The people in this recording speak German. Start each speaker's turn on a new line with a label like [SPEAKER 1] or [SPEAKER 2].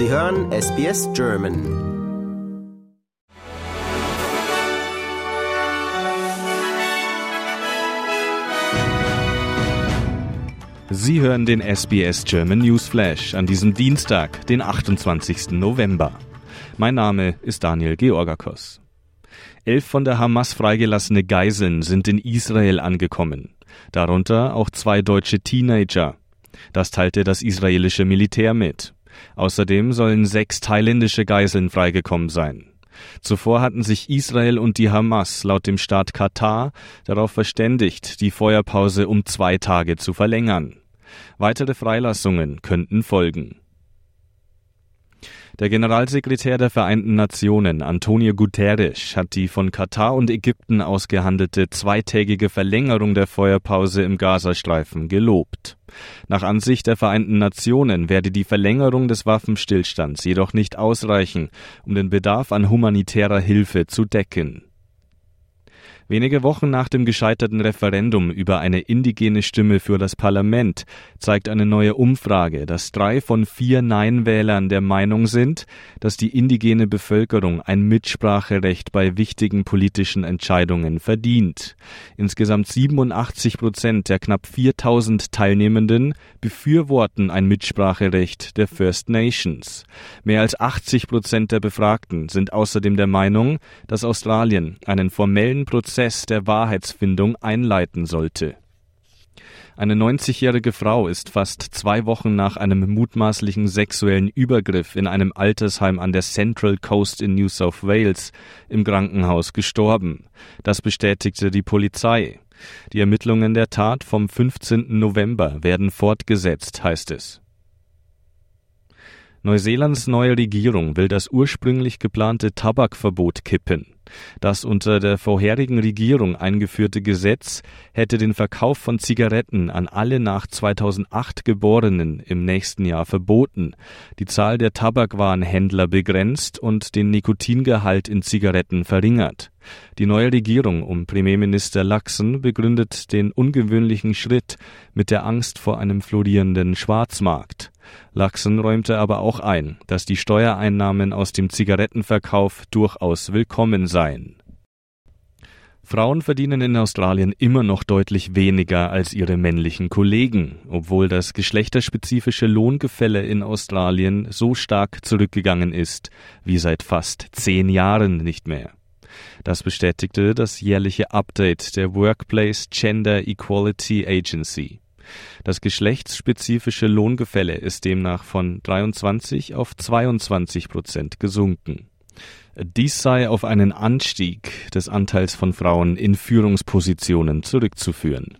[SPEAKER 1] Sie hören SBS German.
[SPEAKER 2] Sie hören den SBS German News Flash an diesem Dienstag, den 28. November. Mein Name ist Daniel Georgakos. Elf von der Hamas freigelassene Geiseln sind in Israel angekommen, darunter auch zwei deutsche Teenager. Das teilte das israelische Militär mit. Außerdem sollen sechs thailändische Geiseln freigekommen sein. Zuvor hatten sich Israel und die Hamas laut dem Staat Katar darauf verständigt, die Feuerpause um zwei Tage zu verlängern. Weitere Freilassungen könnten folgen. Der Generalsekretär der Vereinten Nationen, Antonio Guterres, hat die von Katar und Ägypten ausgehandelte zweitägige Verlängerung der Feuerpause im Gazastreifen gelobt. Nach Ansicht der Vereinten Nationen werde die Verlängerung des Waffenstillstands jedoch nicht ausreichen, um den Bedarf an humanitärer Hilfe zu decken. Wenige Wochen nach dem gescheiterten Referendum über eine indigene Stimme für das Parlament zeigt eine neue Umfrage, dass drei von vier Nein-Wählern der Meinung sind, dass die indigene Bevölkerung ein Mitspracherecht bei wichtigen politischen Entscheidungen verdient. Insgesamt 87 Prozent der knapp 4000 Teilnehmenden befürworten ein Mitspracherecht der First Nations. Mehr als 80 Prozent der Befragten sind außerdem der Meinung, dass Australien einen formellen Prozess Prozess der Wahrheitsfindung einleiten sollte. Eine 90-jährige Frau ist fast zwei Wochen nach einem mutmaßlichen sexuellen Übergriff in einem Altersheim an der Central Coast in New South Wales im Krankenhaus gestorben. Das bestätigte die Polizei. Die Ermittlungen der Tat vom 15. November werden fortgesetzt, heißt es. Neuseelands neue Regierung will das ursprünglich geplante Tabakverbot kippen. Das unter der vorherigen Regierung eingeführte Gesetz hätte den Verkauf von Zigaretten an alle nach 2008 Geborenen im nächsten Jahr verboten, die Zahl der Tabakwarenhändler begrenzt und den Nikotingehalt in Zigaretten verringert. Die neue Regierung um Premierminister Laxen begründet den ungewöhnlichen Schritt mit der Angst vor einem florierenden Schwarzmarkt. Laxen räumte aber auch ein, dass die Steuereinnahmen aus dem Zigarettenverkauf durchaus willkommen seien. Frauen verdienen in Australien immer noch deutlich weniger als ihre männlichen Kollegen, obwohl das geschlechterspezifische Lohngefälle in Australien so stark zurückgegangen ist wie seit fast zehn Jahren nicht mehr. Das bestätigte das jährliche Update der Workplace Gender Equality Agency. Das geschlechtsspezifische Lohngefälle ist demnach von 23 auf 22 Prozent gesunken. Dies sei auf einen Anstieg des Anteils von Frauen in Führungspositionen zurückzuführen.